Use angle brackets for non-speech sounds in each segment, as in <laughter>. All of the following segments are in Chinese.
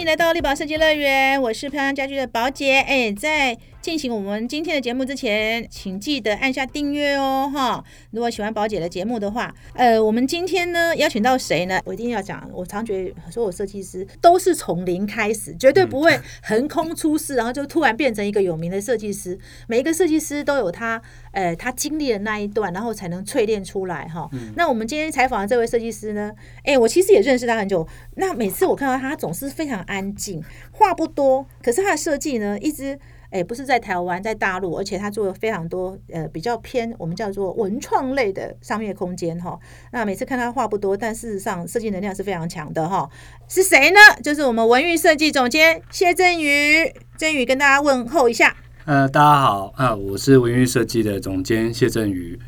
迎来到力宝设计乐园，我是漂亮家居的宝姐。哎，在进行我们今天的节目之前，请记得按下订阅哦，哈！如果喜欢宝姐的节目的话，呃，我们今天呢邀请到谁呢？我一定要讲，我常觉得所有设计师都是从零开始，绝对不会横空出世，然后就突然变成一个有名的设计师。每一个设计师都有他，呃，他经历的那一段，然后才能淬炼出来，哈。那我们今天采访的这位设计师呢？哎，我其实也认识他很久。那每次我看到他，他总是非常安静，话不多，可是他的设计呢，一直。哎，不是在台湾，在大陆，而且他做了非常多呃比较偏我们叫做文创类的商业空间哈。那每次看他话不多，但事实上设计能量是非常强的哈。是谁呢？就是我们文玉设计总监谢振宇，振宇跟大家问候一下。呃，大家好啊，我是文玉设计的总监谢振宇。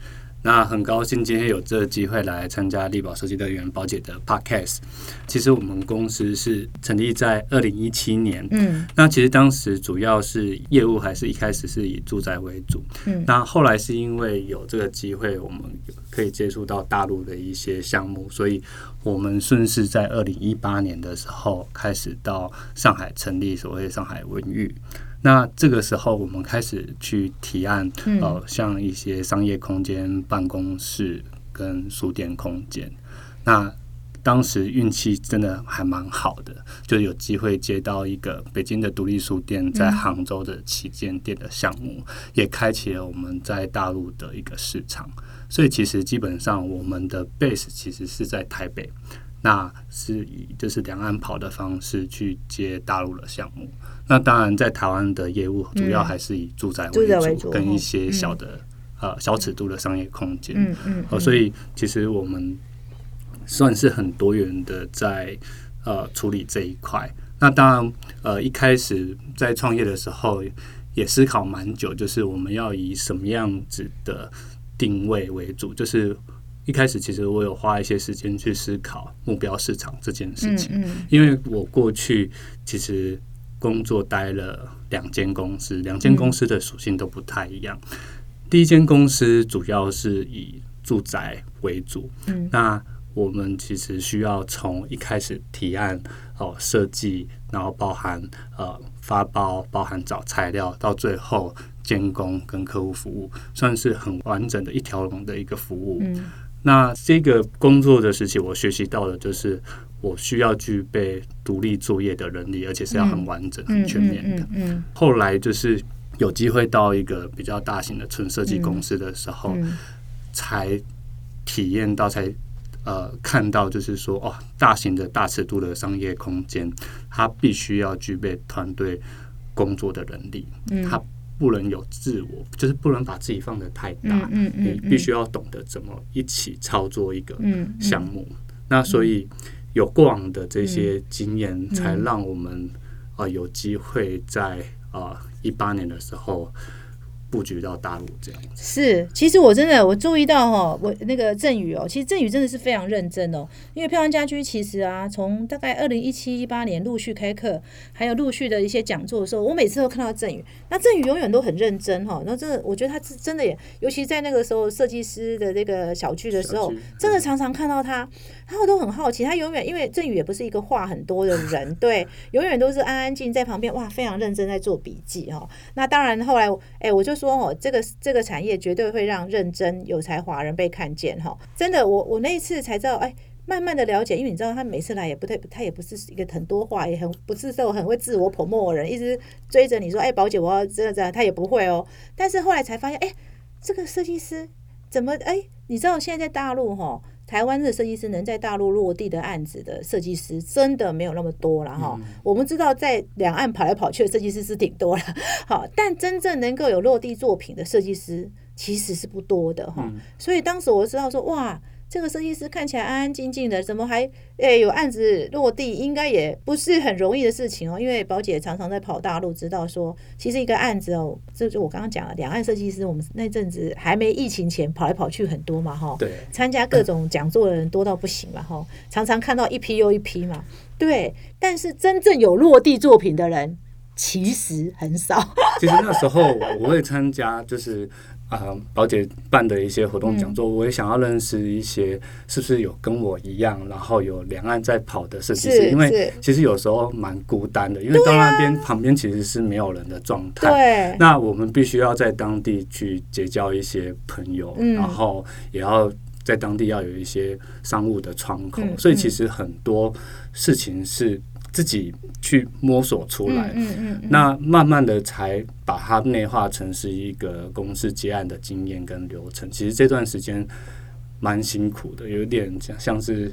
那很高兴今天有这个机会来参加力宝设计乐园宝姐的 Podcast。其实我们公司是成立在二零一七年，嗯，那其实当时主要是业务还是一开始是以住宅为主，嗯，那后来是因为有这个机会，我们可以接触到大陆的一些项目，所以我们顺势在二零一八年的时候开始到上海成立所谓上海文域。那这个时候，我们开始去提案，呃，像一些商业空间、办公室跟书店空间。那当时运气真的还蛮好的，就有机会接到一个北京的独立书店在杭州的旗舰店的项目，也开启了我们在大陆的一个市场。所以，其实基本上我们的 base 其实是在台北。那是以就是两岸跑的方式去接大陆的项目。那当然，在台湾的业务主要还是以住宅为主，跟一些小的呃小尺度的商业空间。嗯嗯。哦，所以其实我们算是很多元的在呃处理这一块。那当然，呃，一开始在创业的时候也思考蛮久，就是我们要以什么样子的定位为主，就是。一开始其实我有花一些时间去思考目标市场这件事情，因为我过去其实工作待了两间公司，两间公司的属性都不太一样。第一间公司主要是以住宅为主，那我们其实需要从一开始提案哦设计，然后包含呃发包，包含找材料，到最后监工跟客户服务，算是很完整的一条龙的一个服务。那这个工作的时期，我学习到的就是，我需要具备独立作业的能力，而且是要很完整、很全面的。后来就是有机会到一个比较大型的纯设计公司的时候，才体验到，才呃看到，就是说，哦，大型的大尺度的商业空间，它必须要具备团队工作的能力。它不能有自我，就是不能把自己放得太大。嗯嗯你必须要懂得怎么一起操作一个项目。那所以有过往的这些经验，才让我们啊有机会在啊一八年的时候。布局到大陆这样子是，其实我真的我注意到哈，我那个振宇哦，其实振宇真的是非常认真哦。因为漂亮家居其实啊，从大概二零一七一八年陆续开课，还有陆续的一些讲座的时候，我每次都看到振宇。那振宇永远都很认真哈。那真的，我觉得他是真的也，尤其在那个时候设计师的这个小聚的时候，真的常常看到他，然后都很好奇。他永远因为振宇也不是一个话很多的人，对，永远都是安安静在旁边，哇，非常认真在做笔记哈。那当然后来，哎，我就。说哦，这个这个产业绝对会让认真有才华人被看见哈！真的，我我那一次才知道，哎，慢慢的了解，因为你知道他每次来也不太，他也不是一个很多话，也很不是说很会自我捧墨的人，一直追着你说，哎，宝姐，我要这样这样，他也不会哦。但是后来才发现，哎，这个设计师怎么哎？你知道现在在大陆哈？台湾的设计师能在大陆落地的案子的设计师真的没有那么多了哈。我们知道在两岸跑来跑去的设计师是挺多了，<laughs> 好，但真正能够有落地作品的设计师其实是不多的哈。所以当时我知道说哇。这个设计师看起来安安静静的，怎么还诶有案子落地？应该也不是很容易的事情哦。因为宝姐常常在跑大陆，知道说其实一个案子哦，这就我刚刚讲了，两岸设计师，我们那阵子还没疫情前跑来跑去很多嘛，哈。对。参加各种讲座的人多到不行嘛，哈。常常看到一批又一批嘛，对。但是真正有落地作品的人。其实很少。<laughs> 其实那时候我会参加，就是啊，宝姐办的一些活动讲座，我也想要认识一些是不是有跟我一样，然后有两岸在跑的设计师，因为其实有时候蛮孤单的，因为到那边旁边其实是没有人的状态。对，那我们必须要在当地去结交一些朋友，然后也要在当地要有一些商务的窗口，所以其实很多事情是。自己去摸索出来，嗯嗯嗯，那慢慢的才把它内化成是一个公司接案的经验跟流程。其实这段时间蛮辛苦的，有点像像是。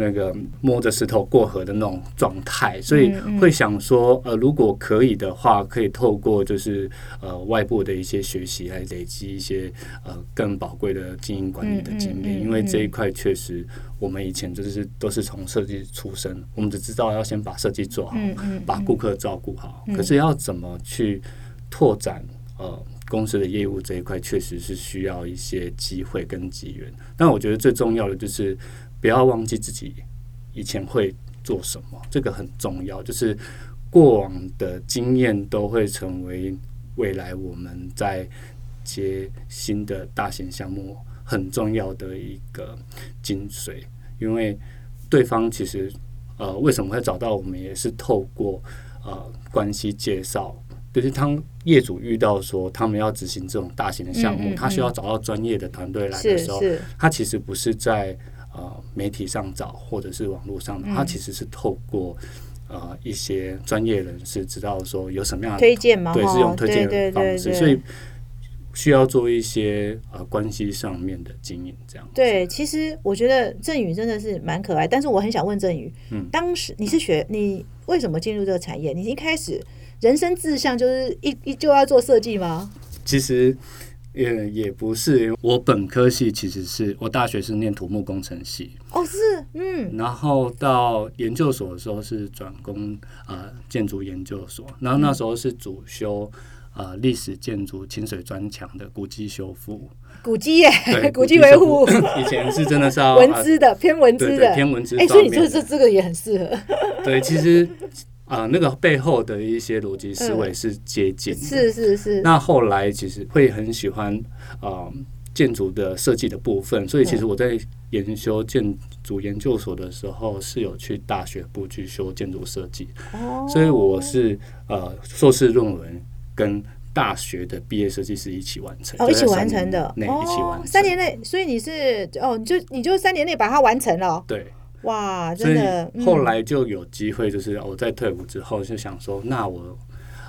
那个摸着石头过河的那种状态，所以会想说，呃，如果可以的话，可以透过就是呃外部的一些学习来累积一些呃更宝贵的经营管理的经验，因为这一块确实我们以前就是都是从设计出身，我们只知道要先把设计做好，把顾客照顾好，可是要怎么去拓展呃公司的业务这一块，确实是需要一些机会跟机缘。但我觉得最重要的就是。不要忘记自己以前会做什么，这个很重要。就是过往的经验都会成为未来我们在接新的大型项目很重要的一个精髓。因为对方其实呃为什么会找到我们，也是透过呃关系介绍。就是当业主遇到说他们要执行这种大型的项目，他需要找到专业的团队来的时候，他其实不是在。呃，媒体上找或者是网络上的，它其实是透过呃一些专业人士知道说有什么样的推荐吗？对，是用推荐的方式，所以需要做一些呃关系上面的经营，这样。对，其实我觉得郑宇真的是蛮可爱，但是我很想问郑宇，嗯，当时你是学你为什么进入这个产业？你一开始人生志向就是一一就要做设计吗？其实。也也不是，我本科系其实是我大学是念土木工程系哦，是嗯，然后到研究所的时候是转攻呃建筑研究所，然后那时候是主修啊历史建筑清水砖墙的古迹修复，古迹耶，<laughs> 古迹维护，以前是真的是要 <laughs> 文资的偏文资的偏文资，哎，所以你这这这个也很适合，对，其实。啊，那个背后的一些逻辑思维是接近，是是是。那后来其实会很喜欢啊建筑的设计的部分，所以其实我在研修建筑研究所的时候是有去大学部去修建筑设计，所以我是呃硕士论文跟大学的毕业设计师一起完成，哦，一起完成的，那一起完成，三年内，所以你是哦，你就你就三年内把它完成了，对。哇，真的！后来就有机会，就是我在退伍之后就想说，那我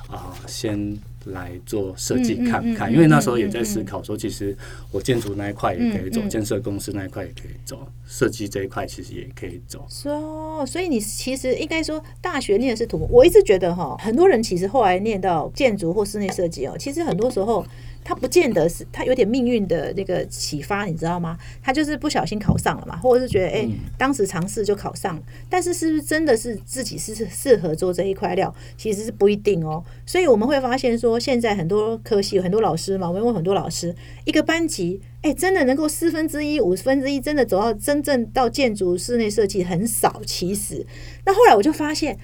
啊先。来做设计看看，因为那时候也在思考说，其实我建筑那一块也可以走，建设公司那一块也可以走，设计这一块其实也可以走。说，所以你其实应该说，大学念的是土木。我一直觉得哈，很多人其实后来念到建筑或室内设计哦，其实很多时候他不见得是他有点命运的那个启发，你知道吗？他就是不小心考上了嘛，或者是觉得哎，当时尝试就考上，但是是不是真的是自己是适合做这一块料，其实是不一定哦。所以我们会发现说。现在很多科系有很多老师嘛，我们问很多老师，一个班级，哎，真的能够四分之一、五分之一，真的走到真正到建筑室内设计很少。其实，那后来我就发现，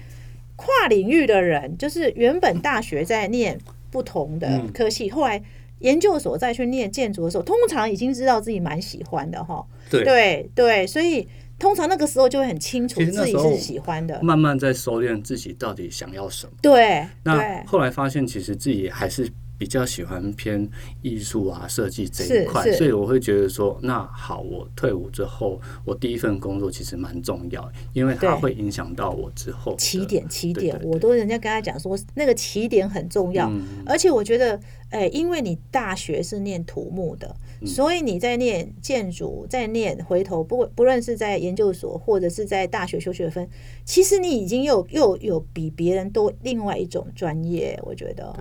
跨领域的人，就是原本大学在念不同的科系，后来研究所再去念建筑的时候，通常已经知道自己蛮喜欢的哈。对对对，所以。通常那个时候就会很清楚自己是喜欢的，慢慢在收敛自己到底想要什么。对，那后来发现其实自己还是。比较喜欢偏艺术啊设计这一块，所以我会觉得说，那好，我退伍之后，我第一份工作其实蛮重要，因为它会影响到我之后起点。起点，我都人家跟他讲说，那个起点很重要。而且我觉得，哎，因为你大学是念土木的，所以你在念建筑，在念回头不不论是在研究所或者是在大学修学分，其实你已经又又有比别人多另外一种专业，我觉得。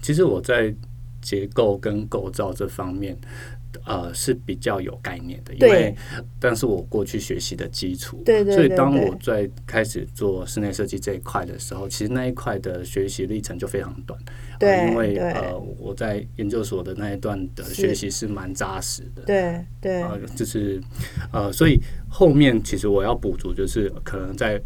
其实我在结构跟构造这方面，呃是比较有概念的，因为但是我过去学习的基础，对对，所以当我在开始做室内设计这一块的时候，其实那一块的学习历程就非常短，对，因为呃我在研究所的那一段的学习是蛮扎实的，对对，就是呃所以后面其实我要补足，就是可能在。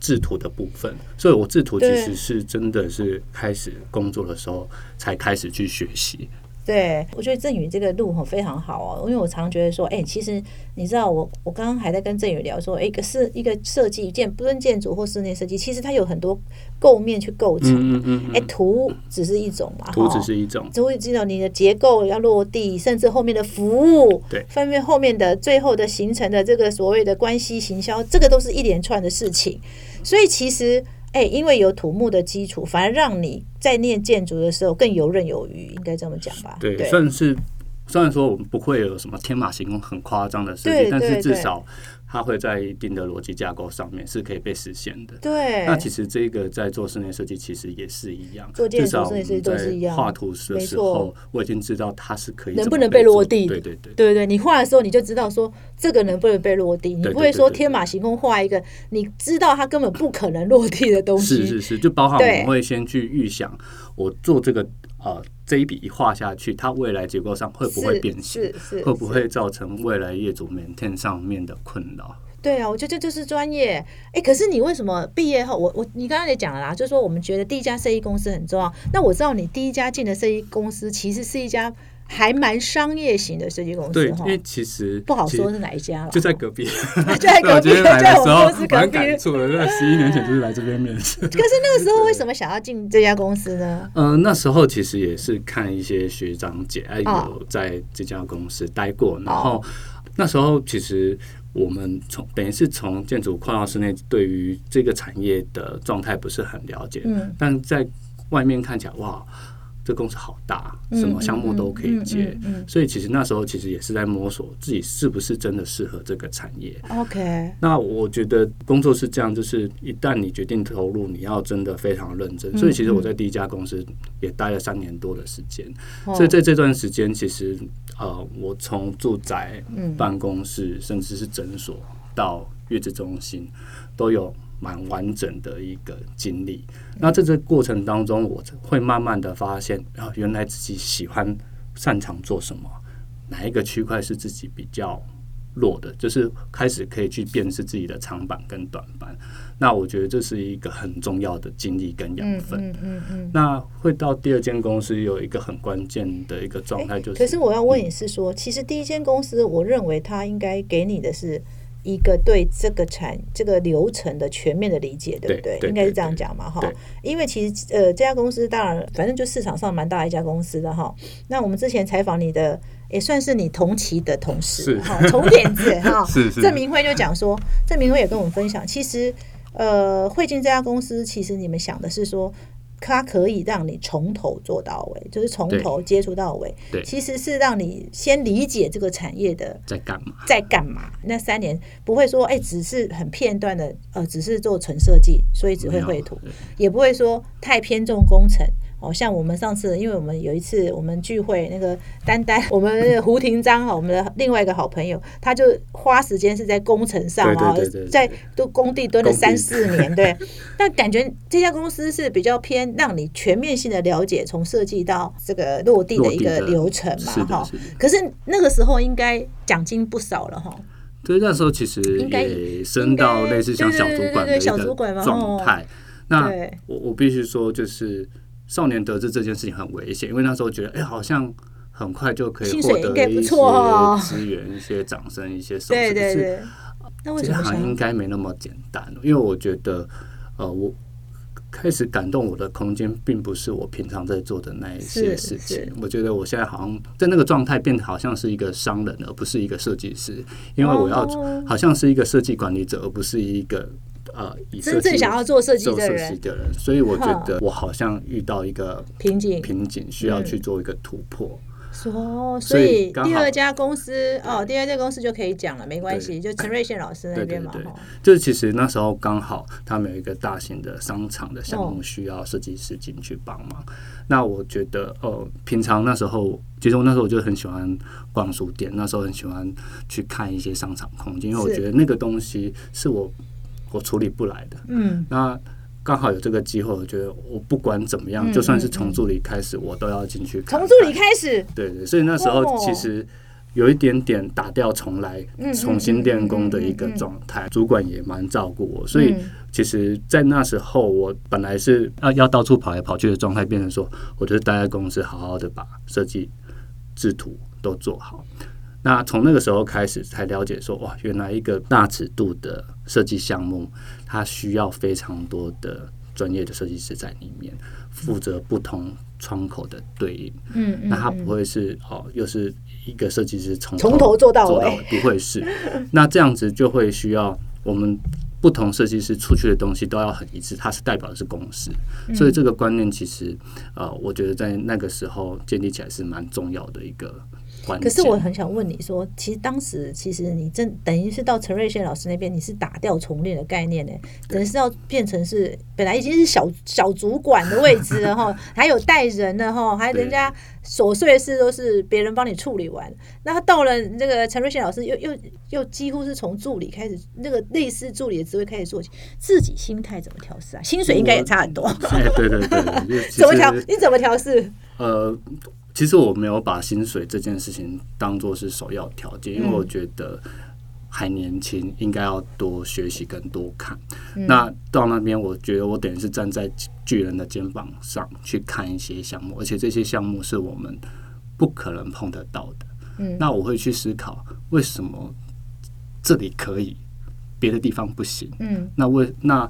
制图的部分，所以我制图其实是真的是开始工作的时候才开始去学习。对，我觉得振宇这个路吼非常好哦，因为我常觉得说，哎、其实你知道我我刚刚还在跟振宇聊说，哎一个是一个设计建不论建筑或室内设计，其实它有很多构面去构成，嗯嗯嗯哎、图只是一种嘛，图只是一种，只会知道你的结构要落地，甚至后面的服务，对。分面后面的最后的形成的这个所谓的关系行销，这个都是一连串的事情。所以其实，哎、因为有土木的基础，反而让你在念建筑的时候更游刃有余，应该这么讲吧？对，算是虽然说我们不会有什么天马行空很夸张的设对计，但是至少它会在一定的逻辑架构上面是可以被实现的。对，那其实这个在做室内设计其实也是一样，做建筑设计们都是一画图的时候，我已经知道它是可以能不能被落做地对对对。对对，你画的时候你就知道说这个能不能被落地，你不会说天马行空画一个你知道它根本不可能落地的东西。是是是，就包含我对们会先去预想，我做这个呃这一笔一画下去，它未来结构上会不会是变形，是是是会不会造成未来业主 maintain 上面的困扰？对啊，我觉得这就是专业。哎，可是你为什么毕业后，我我你刚刚也讲了啦，就是说我们觉得第一家设计公司很重要。那我知道你第一家进的设计公司其实是一家还蛮商业型的设计公，司哈，因为其实不好说是哪一家了，就在隔壁，<laughs> 就在隔壁，我来 <laughs> 在我的时候们公司隔蛮壁。感触的，在十一年前 <laughs> 就是来这边面试。可是那个时候为什么想要进这家公司呢？嗯、那时候其实也是看一些学长姐，哎，哦。有在这家公司待过，然后那时候其实我们从等于是从建筑跨到室内，对于这个产业的状态不是很了解，嗯，但在外面看起来，哇，这公司好大，什么项目都可以接，所以其实那时候其实也是在摸索自己是不是真的适合这个产业。嗯 OK，那我觉得工作是这样，就是一旦你决定投入，你要真的非常认真。嗯所以其实我在第一家公司也待了三年多的时间，哦。所以在这段时间，其实呃，我从住宅、嗯。办公室，甚至是诊所到月子中心，都有蛮完整的一个经历。那在这个过程当中，我会慢慢的发现，啊，原来自己喜欢、擅长做什么，哪一个区块是自己比较弱的，就是开始可以去辨识自己的长板跟短板。那我觉得这是一个很重要的经历跟养嗯分。嗯嗯嗯。那会到第二间公司有一个很关键的一个状态，就是可是我要问你是说，其实第一间公司，我认为它应该给你的是一个对这个产这个流程的全面的理解，对不对对应该是这样讲嘛，哈。因为其实呃，这家公司当然反正就市场上蛮大一家公司的哈。那我们之前采访你的，也算是你同期的同事哈，重点子 <laughs> 哈。是是郑明辉就讲说，郑明辉也跟我们分享，其实呃，汇进这家公司，其实你们想的是说。它可以让你从头做到尾，就是从头接触到尾。对其实是让你先理解这个产业的在干嘛？在干嘛。那三年不会说，哎、只是很片段的，呃，只是做纯设计，所以只会绘图，也不会说太偏重工程。哦，像我们上次，因为我们有一次我们聚会，那个丹丹，我们胡廷章哈，我们的另外一个好朋友，他就花时间是在工程上啊在都工地蹲了三四年，对。那感觉这家公司是比较偏让你全面性的了解从设计到这个落地的一个流程嘛，哈。可是那个时候应该奖金不少了哈。对，那时候其实应该也升到类似像小主管小主管嘛个状态。那我我必须说，就是少年得志这件事情很危险，因为那时候觉得，哎、好像很快就可以获得一些资源、一些掌声、一些手势。对对可是对。那为这？行应该没那么简单，因为我觉得，呃，我开始感动我的空间，并不是我平常在做的那一些事情。我觉得我现在好像在那个状态，变得好像是一个商人，而不是一个设计师，因为我要哦好像是一个设计管理者，而不是一个呃真正想要做设计的人的人。所以我觉得我好像遇到一个瓶颈瓶颈，需要去做一个突破。说，所所以第二家公司哦，第二家公司就可以讲了，没关系，就陈瑞宪老师那边嘛，对对对，就是其实那时候刚好他们有一个大型的商场的项哦目需要设计师进去帮忙。那我觉得，呃，平常那时候，其实我那时候我就很喜欢逛书店，那时候很喜欢去看一些商场空间，因为我觉得那个东西是我我处理不来的。嗯，那刚好有这个机会，我觉得我不管怎么样，嗯就算是从助理开始，我都要进去。从助理开始，对对，所以那时候哦其实有一点点打掉重来嗯、重新练功的一个状态。主管也蛮照顾我，所以其实，在那时候，我本来是要要到处跑来跑去的状态，变成说，我就待在公司，好好的把设计制图都做好。那从那个时候开始，才了解说，哇，原来一个大尺度的设计项目，它需要非常多的专业的设计师在里面，负责不同窗口的对应。嗯嗯，那它不会是哦，又是一个设计师从从头做到尾做到尾，不会是。那这样子就会需要我们不同设计师出去的东西都要很一致，它是代表的是公司，嗯所以这个观念其实呃，我觉得在那个时候建立起来是蛮重要的一个关。可是我很想问你说，其实当时其实你正等于是到陈瑞宪老师那边，你是打掉重练的概念呢，等于是要变成是本来已经是小小主管的位置了哈，还有带人了哈，<laughs> 还人家琐碎的事都是别人帮你处理完。那他到了那个陈瑞宪老师又又又几乎是从助理开始，那个类似助理的职位开始做起，自己心态怎么调试啊？薪水应该也差很多，<laughs> 哎，对对对，<laughs> 怎么调？你怎么调试？呃，其实我没有把薪水这件事情当做是首要条件，因为嗯我觉得还年轻，应该要多学习跟多看。嗯那到那边，我觉得我等于是站在巨人的肩膀上去看一些项目，而且这些项目是我们不可能碰得到的。嗯那我会去思考为什么这里可以，别的地方不行。嗯那为那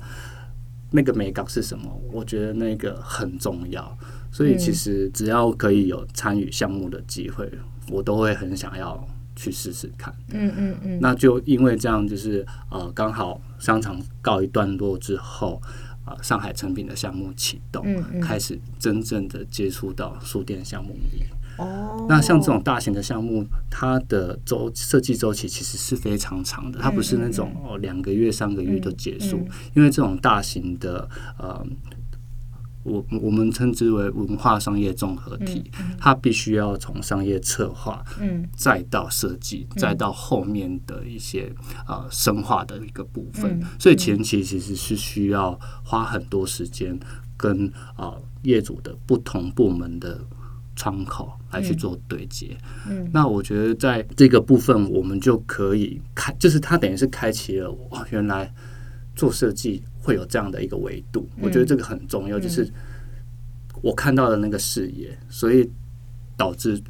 那个美感是什么？我觉得那个很重要。所以其实只要可以有参与项目的机会，我都会很想要去试试看。嗯嗯嗯，那就因为这样，就是呃，刚好商场告一段落之后，呃，上海成品的项目启动，嗯嗯开始真正的接触到书店项目里。哦，那像这种大型的项目，它的周设计周期其实是非常长的，它不是那种哦两个月、三个月就结束，因为这种大型的呃。我我们称之为文化商业综合体，它必须要从商业策划，嗯。再到设计，再到后面的一些呃深化的一个部分，嗯。所以前期其实是需要花很多时间跟啊、呃业主的不同部门的窗口来去做对接。嗯，那我觉得在这个部分，我们就可以开，就是它等于是开启了哇，原来做设计会有这样的一个维度。我觉得这个很重要，就是我看到的那个视野，所以导致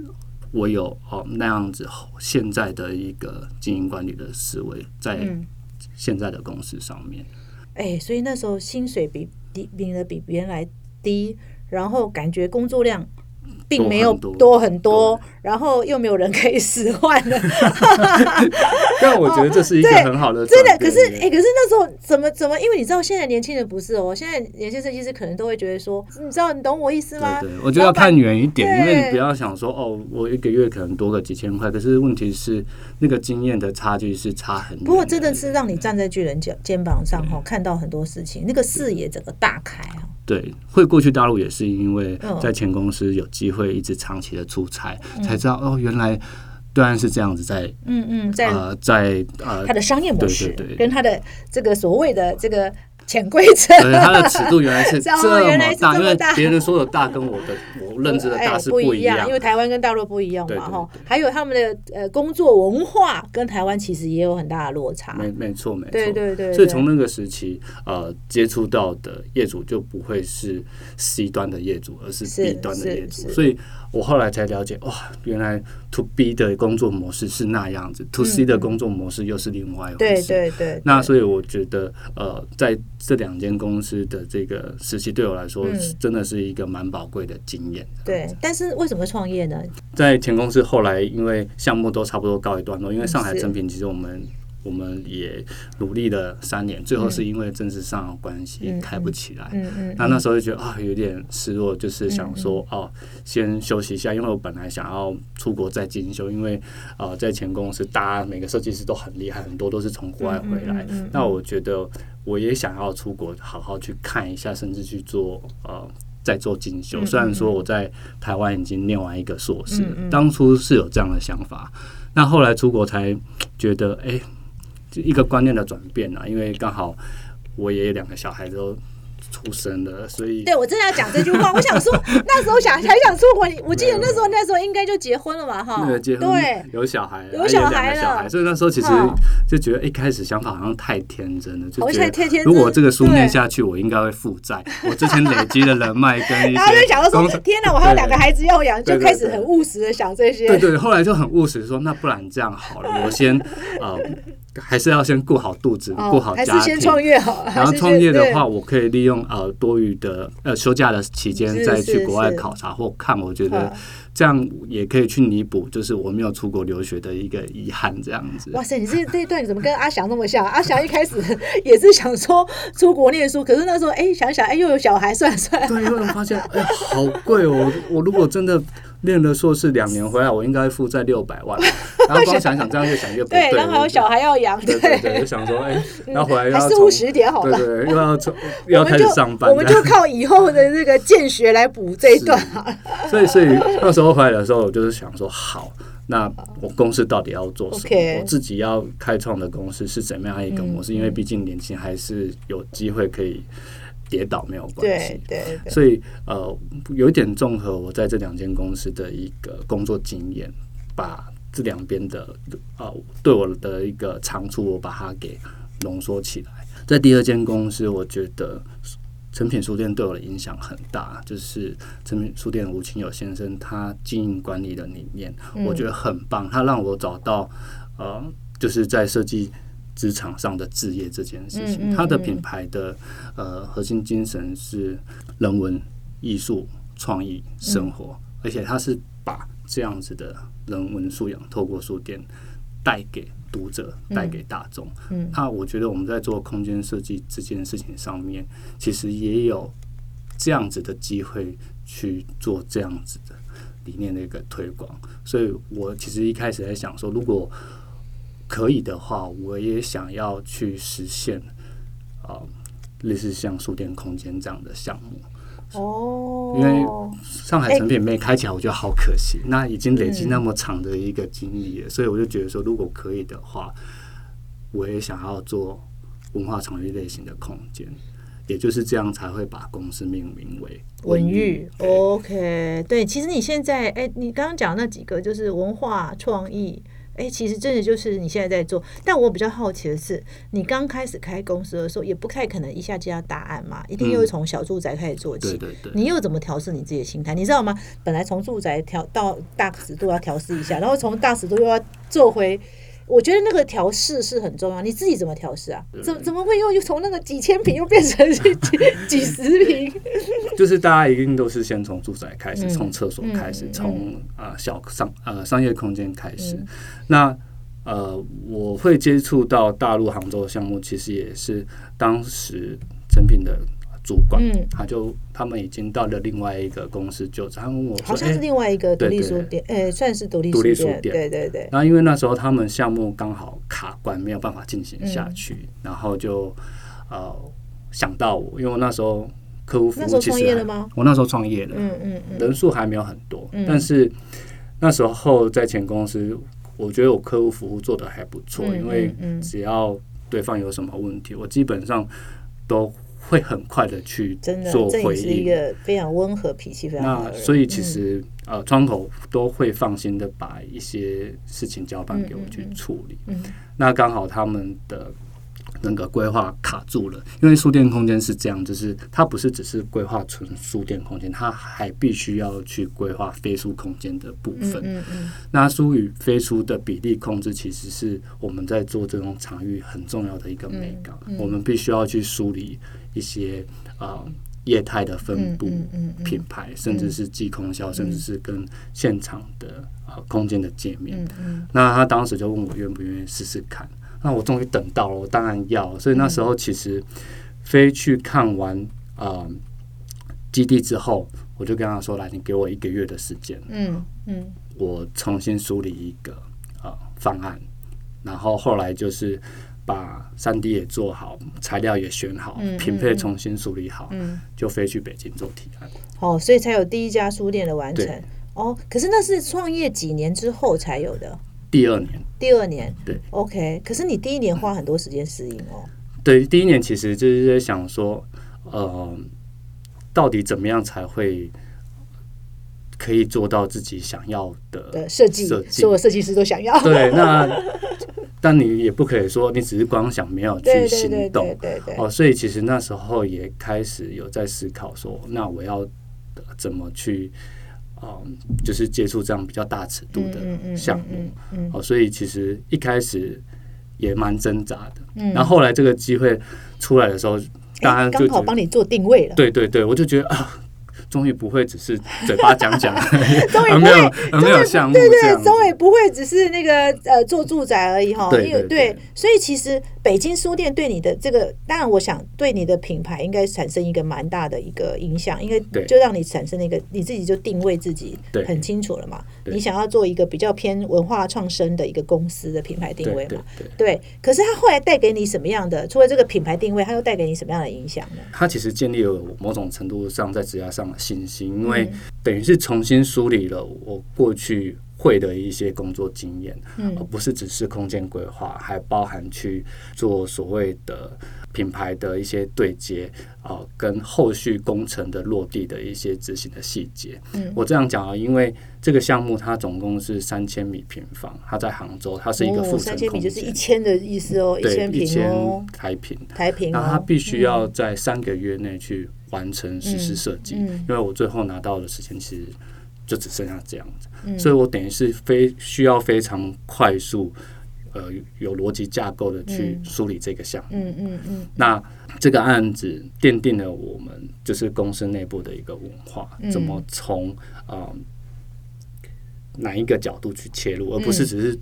我有哦那样子现在的一个经营管理的思维，在嗯现在的公司上面。哎、所以那时候薪水比比领的比别人来低，然后感觉工作量并没有多很多然后又没有人可以使唤的，<laughs> 但我觉得这是一个很好的 <laughs> 真的。可是哎、可是那时候怎么怎么？因为你知道现在年轻人不是哦，现在年轻设计师可能都会觉得说，你知道你懂我意思吗？我觉得要看远一点，因为你不要想说哦，我一个月可能多个几千块，可是问题是那个经验的差距是差很多。不过真的是让你站在巨人肩肩膀上哈，看到很多事情，那个视野整个大开啊。对，会过去大陆也是因为嗯。在前公司有机会一直长期的出差，才知道哦，原来对岸是这样子在嗯嗯，在呃在呃它的商业模式对对对。跟它的这个所谓的这个潜规则，对，它的尺度原来是 <laughs> 这么大，因为别人说的大跟我的我认知的大哎是不一样，因为。台湾跟大陆不一样嘛哈，还有他们的呃工作文化跟台湾其实也有很大的落差。没没错没错，对对对对。所以从那个时期，呃，接触到的业主就不会是 C 端的业主，而是是 B 端的是业主。所以我后来才了解，哇，原来 To B 的工作模式是那样子，To C 的工作模式又是另外一回事。对对，对。那所以我觉得，呃，在这两间公司的这个实习，对我来说，嗯真的是一个蛮宝贵的经验。对，但是为什么创业呢？在前公司后来，因为项目都差不多告一段落，因为上海是成品其实我们我们也努力了三年，最后是因为政治上的关系嗯开不起来。嗯嗯，那那时候就觉得啊，有点失落，就是想说哦，先休息一下，因为我本来想要出国再进修，因为呃，在前公司大家每个设计师都很厉害，很多都是从国外回来。那我觉得我也想要出国好好去看一下，甚至去做呃。再做进修，嗯虽然说我在台湾已经念完一个硕士，嗯嗯当初是有这样的想法，那后来出国才觉得，哎、就一个观念的转变啊，因为刚好我也有两个小孩都出生了，所以对我真的要讲这句话。<laughs> 我想说，那时候想还想出国，我记得那时候那时候应该就结婚了嘛，哈，那个结婚对，有小孩，有小孩了小孩，所以那时候其实嗯就觉得一开始想法好像太天真了，就觉得如果这个书念下去，我应该会负债。<laughs> 我之前累积的人脉跟一然后就些想到说，天哪，我还有两个孩子要养，就开始很务实的想这些。对对，后来就很务实，说那不然这样好了，我先呃，还是要先顾好肚子，哦顾好家还是先庭。创业好，然后创业的对话，我可以利用呃多余的呃休假的期间再去是国外考察或看，我觉得嗯这样也可以去弥补，就是我没有出国留学的一个遗憾，这样子。哇塞，你这这一段怎么跟阿翔那么像？<laughs> 阿翔一开始也是想说出国念书，可是那时候哎想想哎又有小孩，算了算了。对，因为我发现哎好贵哦，我 <laughs> 如果真的练了硕士两年回来，我应该负债六百万，<laughs> 然后光想想这样越想越不对，然后还有小孩要养，对对对，就想说哎，然后回来又要务实点好了。对对，又要从 <laughs> 又要开始上班，我们就靠以后的这个见学来补这一段好了。所以，所以那时候回来的时候，我就是想说，好，那我公司到底要做什么我自己要开创的公司是怎么样一个模式？因为毕竟年轻还是有机会可以跌倒，没有关系。对对，所以，呃，有一点综合我在这两间公司的一个工作经验，把这两边的呃对我的一个长处，我把它给浓缩起来。在第二间公司，我觉得成品书店对我的影响很大，就是成品书店吴清友先生他经营管理的理念，我觉得很棒。他让我找到呃，就是在设计职场上的置业这件事情，嗯嗯他的嗯品牌的呃核心精神是人文、艺术、创意、生活，而且它是把这样子的人文素养透过书店带给读者、带给大众。嗯那我觉得我们在做空间设计这件事情上面，其实也有这样子的机会去做这样子的理念的一个推广。所以我其实一开始在想说，如果可以的话，我也想要去实现啊、类似像书店空间这样的项目。哦，因为上海成品没开起来，我觉得好可惜。那已经累积嗯那么长的一个经历了，所以我就觉得说，如果可以的话，我也想要做文化场域类型的空间，也就是这样才会把公司命名为文娱对，OK，对，其实你现在，哎，你刚刚讲那几个就是文化创意，哎，其实真的就是你现在在做。但我比较好奇的是，你刚开始开公司的时候，也不太可能一下接到大案嘛，一定又是从小住宅开始做起。对对对。你又怎么调试你自己的心态？你知道吗？本来从住宅调到大尺度要调试一下，然后从大尺度又要做回。我觉得那个调试是很重要，你自己怎么调试啊？怎怎么会又又从那个几千平又变成 <laughs> 几几十平？<laughs> 就是大家一定都是先从住宅开始，嗯从厕所开始嗯，从啊小商呃商业空间开始嗯。那呃，我会接触到大陆杭州的项目，其实也是当时成品的主管，嗯。他就他们已经到了另外一个公司就职，他问我说：“好像是哎另外一个独立对对书店，诶，算是独立独立书店，对对对。然后因为那时候他们项目刚好卡关，没有办法进行下去，然后就呃想到我，因为我那时候客户服务其实还创业了吗？我那时候创业了，嗯嗯嗯，人数还没有很多，嗯。但是那时候在前公司，我觉得我客户服务做的还不错，嗯因为只要对方有什么问题，我基本上都会很快的去真的，做回这也是一应。个非常温和、脾气非常好的人。那所以其实、呃，窗口都会放心的把一些事情交办给我去处理。嗯那刚好他们的那个规划卡住了，因为书店空间是这样，就是它不是只是规划纯书店空间，它还必须要去规划非书空间的部分。嗯嗯那书与非书的比例控制，其实是我们在做这种场域很重要的一个美感。嗯我们必须要去梳理一些啊、呃业态的分布、品牌，甚至是寄空销，甚至是跟现场的啊、呃空间的界面。那他当时就问我愿不愿意试试看。那我终于等到了，我当然要。所以那时候其实飞去看完啊、呃基地之后，我就跟他说：“来，你给我一个月的时间。”嗯嗯我重新梳理一个呃方案，然后后来就是把三 D 也做好，材料也选好，嗯品配重新梳理好，嗯，就飞去北京做提案。哦，所以才有第一家书店的完成。哦，可是那是创业几年之后才有的，第二年，第二年。对，OK。可是你第一年花很多时间适应哦。对，第一年其实就是在想说，呃，到底怎么样才会可以做到自己想要的的设计，所有设计师都想要。对，那但你也不可以说你只是光想没有对对去行对动对对对，哦，所以其实那时候也开始有在思考说，那我要呃怎么去，嗯，就是接触这样比较大尺度的项目。嗯嗯哦，所以其实一开始也蛮挣扎的。嗯然后后来这个机会出来的时候，当哎然就觉得刚好帮你做定位了。对对对，我就觉得啊，终于不会只是嘴巴讲讲，<laughs> 终于没有没有项目对对。终于不会只是那个呃做住宅而已哈，对因为对对所以其实北京书店对你的这个，当然我想对你的品牌应该产生一个蛮大的一个影响，因为就让你产生了一个你自己就定位自己很清楚了嘛，你想要做一个比较偏文化创生的一个公司的品牌定位嘛，对。可是它后来带给你什么样的？除了这个品牌定位，它又带给你什么样的影响呢？它其实建立了某种程度上在职业上的信心，因嗯为等于是重新梳理了我过去会的一些工作经验，嗯而不是只是空间规划，还包含去做所谓的品牌的一些对接啊、跟后续工程的落地的一些执行的细节。嗯我这样讲啊，因为这个项目它总共是三千米平方，它在杭州，它是一个哦，复三千米层空间，就是一千的意思哦，一对千平一千哦，台平。台平那它哦，必须要在三个月内去完成实施设计，嗯因为我最后拿到的时间其实就只剩下这样子，嗯。所以我等于是非需要非常快速，呃，有逻辑架构的去梳理这个项目。嗯嗯嗯。那这个案子奠定了我们就是公司内部的一个文化，嗯怎么从呃哪一个角度去切入，而不是只是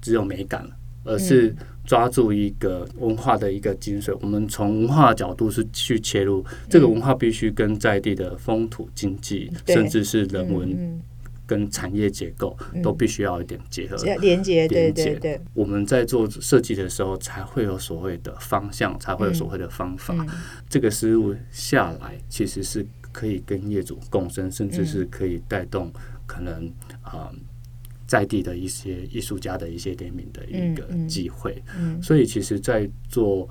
只有美感，而是抓住一个文化的一个精髓。我们从文化的角度是去切入，这个文化必须跟在地的风土经济，甚至是人文嗯跟产业结构都必须要一点结合。嗯，连接，对连接对对，我们在做设计的时候，才会有所谓的方向，才会有所谓的方法。嗯。这个思路下来，其实是可以跟业主共生，甚至是可以带动可能啊、呃在地的一些艺术家的一些联名的一个机会。嗯所以，其实，在做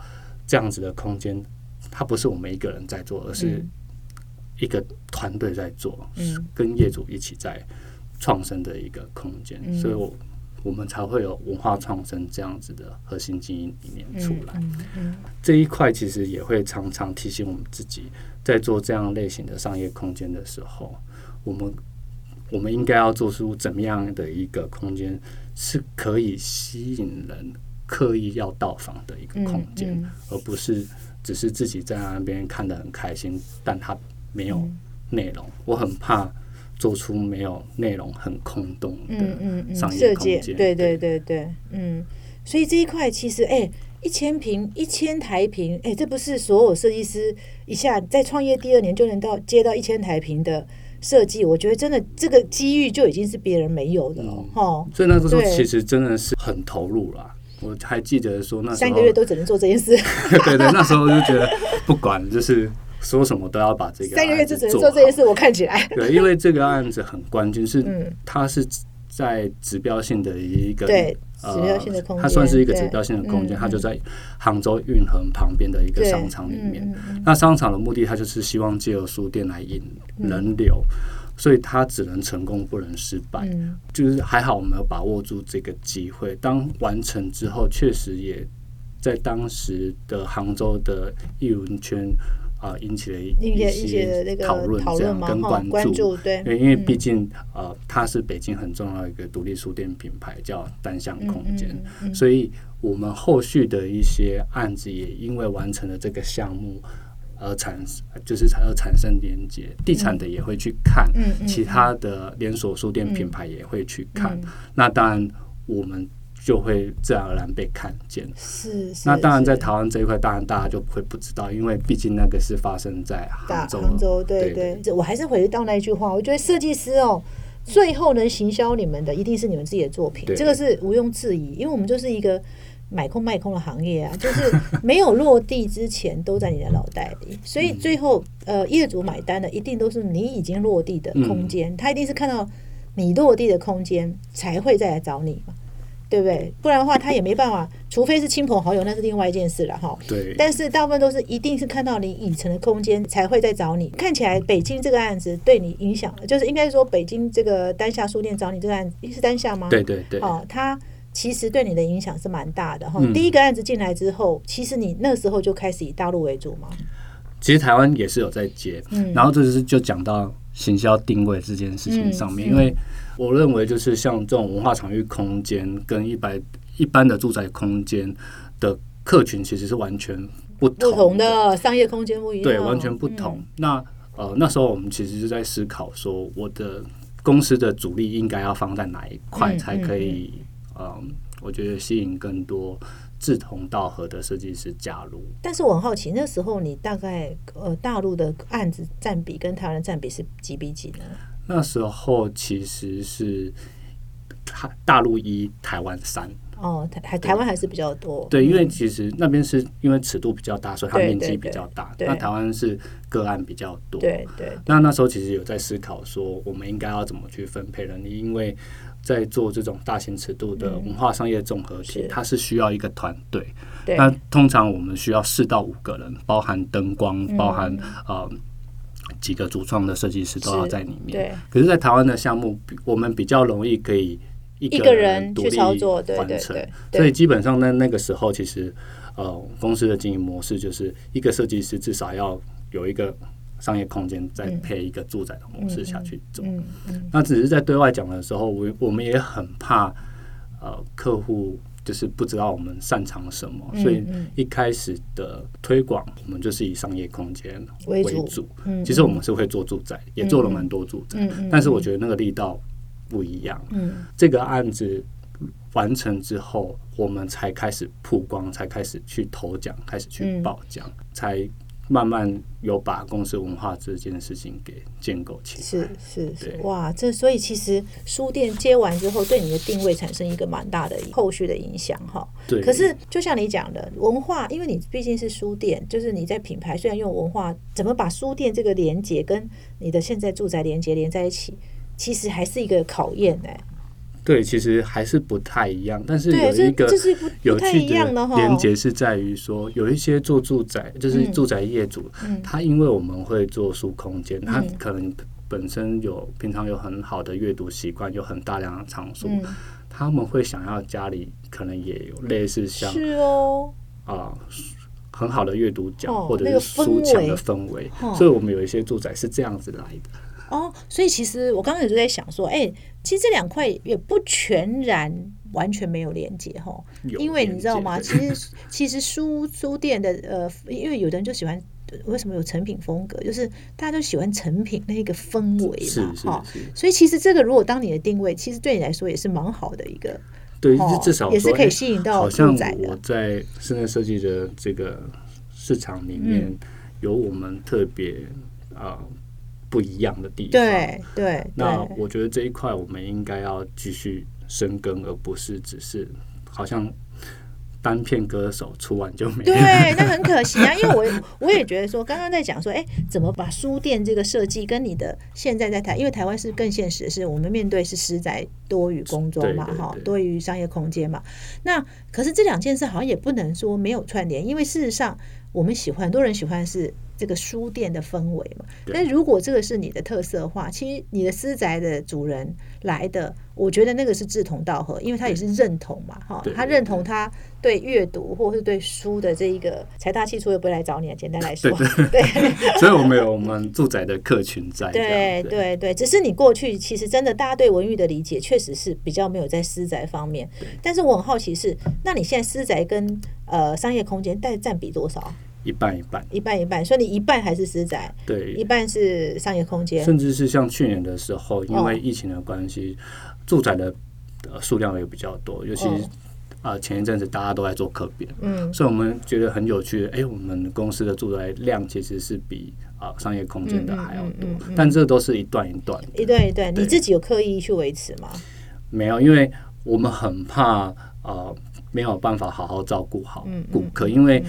这样子的空间，它不是我们一个人在做，而是嗯一个团队在做，嗯跟业主一起在创生的一个空间。嗯所以我我们才会有文化创生这样子的核心经营理念出来。嗯嗯这一块其实也会常常提醒我们自己，在做这样类型的商业空间的时候，我们我们应该要做出怎么样的一个空间，是可以吸引人刻意要到访的一个空间，嗯嗯而不是只是自己在那边看得很开心，但它没有嗯内容。我很怕做出没有内容、很空洞嗯的商业空间。对对对对，嗯，所以这一块其实，哎，一千平、一千台平，哎，这不是所有设计师一下在创业第二年就能到接到一千台平的设计，我觉得真的这个机遇就已经是别人没有的了，嗯哈。所以那个时候其实真的是很投入啦。我还记得说那三个月都只能做这件事，<laughs> 对对，那时候就觉得不管就是说什么都要把这个三个月就只能做这件事。我看起来，对，因为这个案子很关键，是嗯它是在指标性的一个指标性的空间它算是一个指标性的空间，嗯它就在杭州运河旁边的一个商场里面。那商场的目的，它就是希望借由书店来引嗯人流，所以它只能成功不能失败。嗯就是还好我们有把握住这个机会。当完成之后，确实也在当时的杭州的艺文圈啊、引起了一一些讨论，这样跟关关注，对，对，因为毕嗯竟呃，它是北京很重要一个独立书店品牌，叫单向空间，所以我们后续的一些案子也因为完成了这个项目。而产就是而产生连接，地产的也会去看，其他的连锁书店品牌也会去看。嗯。那当然，我们就会自然而然被看见。是是。那当然，在台湾这一块，当然大家就会不知道，因为毕竟那个是发生在杭州。杭州，对对对，这我还是回到那一句话，我觉得设计师哦，最后能行销你们的，一定是你们自己的作品，这个是毋庸置疑，因为我们就是一个买空卖空的行业啊，<laughs> 就是没有落地之前都在你的脑袋里，所以最后呃业主买单的一定都是你已经落地的空间，他一定是看到你落地的空间才会再来找你嘛。对不对？不然的话，他也没办法，除非是亲朋好友，那是另外一件事了哈。对，但是大部分都是一定是看到你已成的空间才会再找你。看起来北京这个案子对你影响，就是应该说北京这个丹夏书店找你这个案子是丹夏吗？对对对，哦，他其实对你的影响是蛮大的哈。嗯第一个案子进来之后，其实你那时候就开始以大陆为主嘛。其实台湾也是有在接，嗯然后这就是就讲到行销定位这件事情上面，嗯因为我认为就是像这种文化场域空间跟一般一般的住宅空间的客群其实是完全不同不同的商业空间不一样，对，完全不同。那呃，那时候我们其实就在思考说，我的公司的主力应该要放在哪一块，嗯才可以嗯我觉得吸引更多志同道合的设计师加入。但是我很好奇，那时候你大概呃大陆的案子占比跟台湾的占比是几比几呢？那时候其实是台大陆一，台湾三。哦，台还台湾还是比较多。对，因为其实那边是因为尺度比较大，所以它面积比较大。对那台湾是个案比较多。对对那那时候其实有在思考说，我们应该要怎么去分配人力，因为在做这种大型尺度的文化商业综合体，是它是需要一个团队。那通常我们需要四到五个人，包含灯光，包含呃几个主创的设计师都要在里面。对可是，在台湾的项目，比我们比较容易可以一一个个人独立完成。所以基本上在那个时候，其实呃，公司的经营模式就是一个设计师至少要有一个商业空间，再配一个住宅的模式下去走。那只是在对外讲的时候，我我们也很怕呃客户就是不知道我们擅长什么，嗯所以嗯。一开始的推广，我们就是以商业空间为主。嗯，其实我们是会做住宅，也做了蛮多住宅，但是我觉得那个力道不一样。嗯。这个案子完成之后，我们才开始曝光，才开始去投奖，开始去嗯。报奖，才慢慢有把公司文化这件事情给建构起来。是是是对，哇，这所以其实书店接完之后，对你的定位产生一个蛮大的后续的影响哈。对，可是就像你讲的，文化，因为你毕竟是书店，就是你在品牌虽然用文化，怎么把书店这个连接跟你的现在住宅连接连在一起，其实还是一个考验哎、对，其实还是不太一样，但是有一个不有趣的哈。连接是在于说，有一些做住宅，就是嗯住宅业主，嗯他因为我们会做书空间，他嗯可能本身有平常有很好的阅读习惯，有很大量的藏书，嗯，他们会想要家里可能也有类似像是哦，啊、很好的阅读角、哦或者是书墙的氛氛围，哦所以我们有一些住宅是这样子来的。哦，所以其实我刚刚也就在想说，哎、其实这两块也不全然完全没有连接哈，因为你知道吗？其实其实书书店的呃，因为有的人就喜欢。为什么有成品风格？就是大家都喜欢成品那个氛围是嘛，哈。所以其实这个如果当你的定位，其实对你来说也是蛮好的一个，对，哦至少也是可以吸引到好像我在室内设计的这个市场里面，嗯有我们特别啊、不一样的地方。对对那，我觉得这一块我们应该要继续深耕，而不是只是好像单片歌手出完就没了。对，那很可惜啊，因为我我也觉得说，刚刚在讲说，哎，怎么把书店这个设计跟你的现在在台，因为台湾是更现实的是，我们面对是实在多于工作嘛，哈，多于商业空间嘛。那可是这两件事好像也不能说没有串联，因为事实上我们喜欢很多人喜欢是这个书店的氛围嘛。对但如果这个是你的特色的话，其实你的私宅的主人来的，我觉得那个是志同道合，因为他也是认同嘛，哈，他认同他对阅读或是对书的这一个财大气粗也不会来找你啊。简单来说，对 <laughs> 所以我们有我们住宅的客群在对。对对，只是你过去其实真的大家对文娱的理解确实是比较没有在私宅方面，但是我很好奇是，那你现在私宅跟呃商业空间占占比多少？一半一半，一半一半，所以你一半还是私宅，对。一，半是商业空间。甚至是像去年的时候，因哦为疫情的关系，住宅的呃数量也比较多，尤其啊前一阵子大家都在做客变，嗯。所以我们觉得很有趣。哎，我们公司的住宅量其实是比啊商业空间的还要多。嗯嗯。嗯嗯，但这都是一段一段，一段一段，你自己有刻意去维持吗？没有，因为我们很怕呃没有办法好好照顾好顾客，因为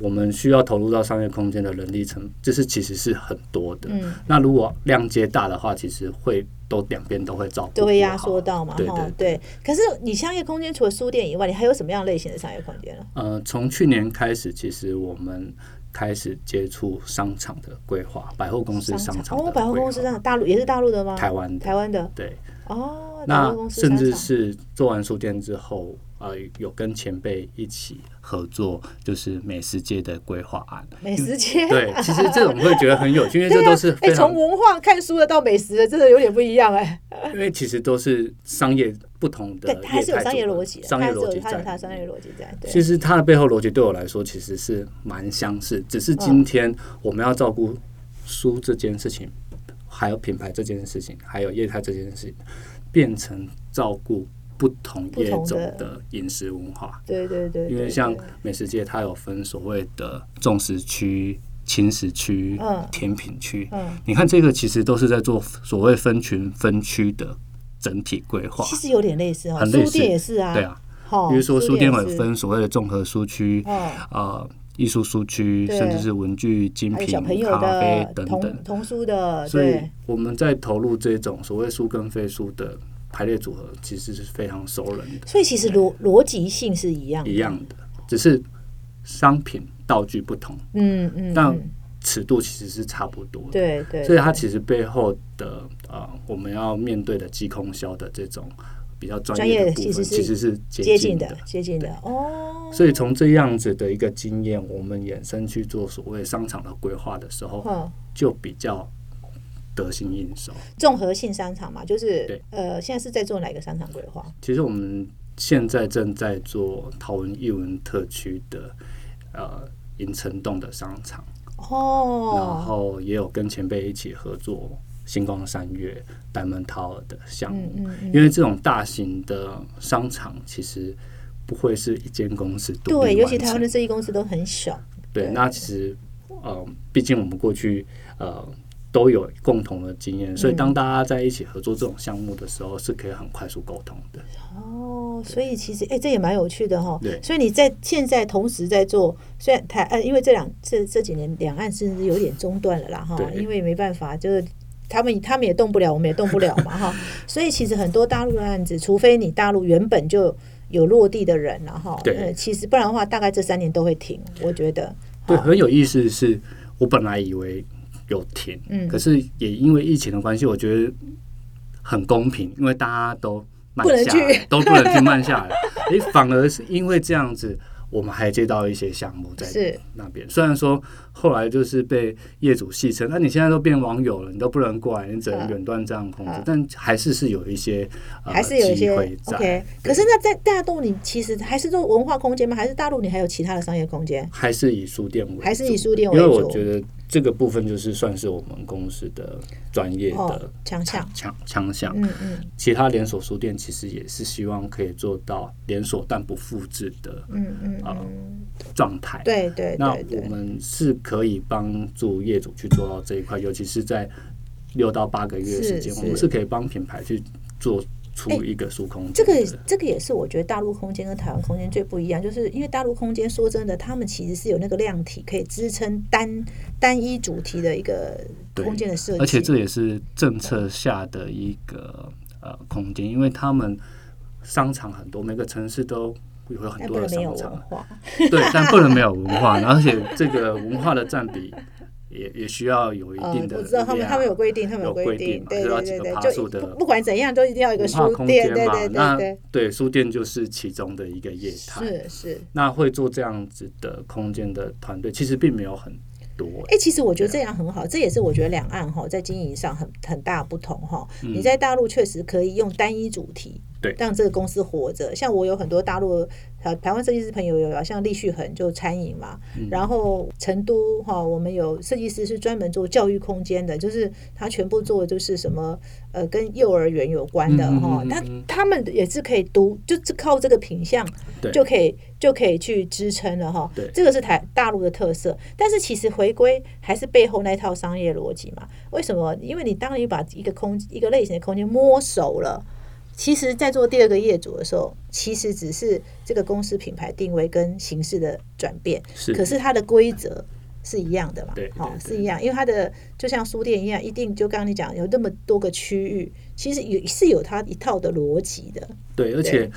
我们需要投入到商业空间的人力成，就是其实是很多的。嗯，那如果量接大的话，其实会都两边都会照顾，都会压缩到嘛，对哈对，对。可是你商业空间除了书店以外，你还有什么样类型的商业空间呢？呃，从去年开始，其实我们开始接触商场的规划，百货公司商场的哦，百货公司规划上大陆也是大陆的吗？台湾的台湾的对，哦，那甚至是做完书店之后，呃，有跟前辈一起合作，就是美食街的规划案。美食街，对，其实这种会觉得很有趣，因为这 <laughs> 都是哎，从，文化看书的到美食的，真的有点不一样哎。<laughs> 因为其实都是商业不同的对，它还是有业态商业逻辑，商业逻辑在它有它的商业逻辑在。对，其实它的背后逻辑对我来说其实是蛮相似，只是嗯今天我们要照顾书这件事情，还有品牌这件事情，还有业态这件事情，变成照顾不同业种的饮食文化。对对对，对因为像美食界，它有分所谓的重食区、轻食区、嗯。甜品区。嗯，你看这个其实都是在做所谓分群分区的整体规划。其实有点类似哦，很类似。书店也是啊，对啊，好，比如说书店也是，有分所谓的综合书区，哦，呃，艺术书区，甚至是文具、精品、咖啡等等。童书的，所以，我们在投入这种所谓书跟非书的排列组合，其实是非常熟人的，所以其实逻逻辑性是一样的，一样的，只是商品道具不同，嗯嗯，但嗯。尺度其实是差不多的。对对，所以它其实背后的呃，我们要面对的机空销的这种比较专专业的部分，其实是接接近的的。接近的。哦，所以从这样子的一个经验，我们衍生去做所谓商场的规划的时候，嗯，就比较得心应手。综合性商场嘛，就是对。呃，现在是在做哪个商场规划？其实我们现在正在做桃园艺文特区的呃银城洞的商场。哦，然哦，后也有跟前辈一起合作星光三月、白门陶尔的项目。嗯嗯嗯，因为这种大型的商场其实不会是一间公司独对，尤其台湾的设计公司都很小，对，对。那其实呃，毕竟我们过去呃都有共同的经验，嗯所以当大家在一起合作这种项目的时候，是可以很快速沟通的。哦，所以其实哎、这也蛮有趣的哈。对所以你在现在同时在做，虽然台呃，因为这两这这几年两岸甚至有点中断了啦哈，因为没办法，就是他们他们也动不了，我们也动不了嘛哈。所以其实很多大陆的案子，除非你大陆原本就有落地的人了哈，对呃，其实不然的话，大概这三年都会停，我觉得。对，很有意思是，我本来以为有停，嗯可是也因为疫情的关系，我觉得很公平，因为大家都慢下来去，都不能去慢下来。<laughs> 诶，反而是因为这样子，我们还接到一些项目在那边。虽然说后来就是被业主戏称，那你现在都变网友了，你都不能过来，你只能远端这样控制，嗯但还是是有一些呃还是有一些机会在。OK，可是那在大陆你其实还是做文化空间吗？还是大陆你还有其他的商业空间？还是以书店为主，还是以书店为主因为我觉得这个部分就是算是我们公司的专业哦的，强项，强强项。嗯嗯其他连锁书店其实也是希望可以做到连锁但不复制的嗯嗯啊嗯，状态。对对那我。们是可以帮助业主去做到这一块，尤其是在六到八个月的时间，我们是可以帮品牌去做出一个数空这间这。个这个也是我觉得大陆空间跟台湾空间最不一样，就是因为大陆空间说真的，他们其实是有那个量体可以支撑单单一主题的一个空间的设计，而且这也是政策下的一个呃空间，因为他们商场很多，每个城市都有很多的商场，文化，对，但不能没有文化，<laughs> 而且这个文化的占比也也需要有一呃定，的我知道他们量他们有规定，他们有规规定嘛对对对对，就不不管怎样都一定要有一个书店，间嘛，对对对那对，对书店就是其中的一个业态。是是。那会做这样子的空间的团队，其实并没有很多。哎、其实我觉得这样很好，这也是我觉得两岸哈在经营上很很大不同哈。你在大陆确实可以用单一主题，嗯对让这个公司活着。像我有很多大陆呃台湾设计师朋友有，像厉旭恒就餐饮嘛，嗯然后成都哈我们有设计师是专门做教育空间的，就是他全部做的就是什么呃跟幼儿园有关的哈，他嗯嗯他们也是可以读，就是靠这个品相就可以就可以去支撑了哈对。这个是台大陆的特色，但是其实回归还是背后那套商业逻辑嘛。为什么？因为你当你把一个空一个类型的空间摸熟了。其实，在做第二个业主的时候，其实只是这个公司品牌定位跟形式的转变，是可是它的规则是一样的嘛？对好、对是一样，因为它的就像书店一样，一定就刚刚你讲有那么多个区域，其实有是有它一套的逻辑的。对，而且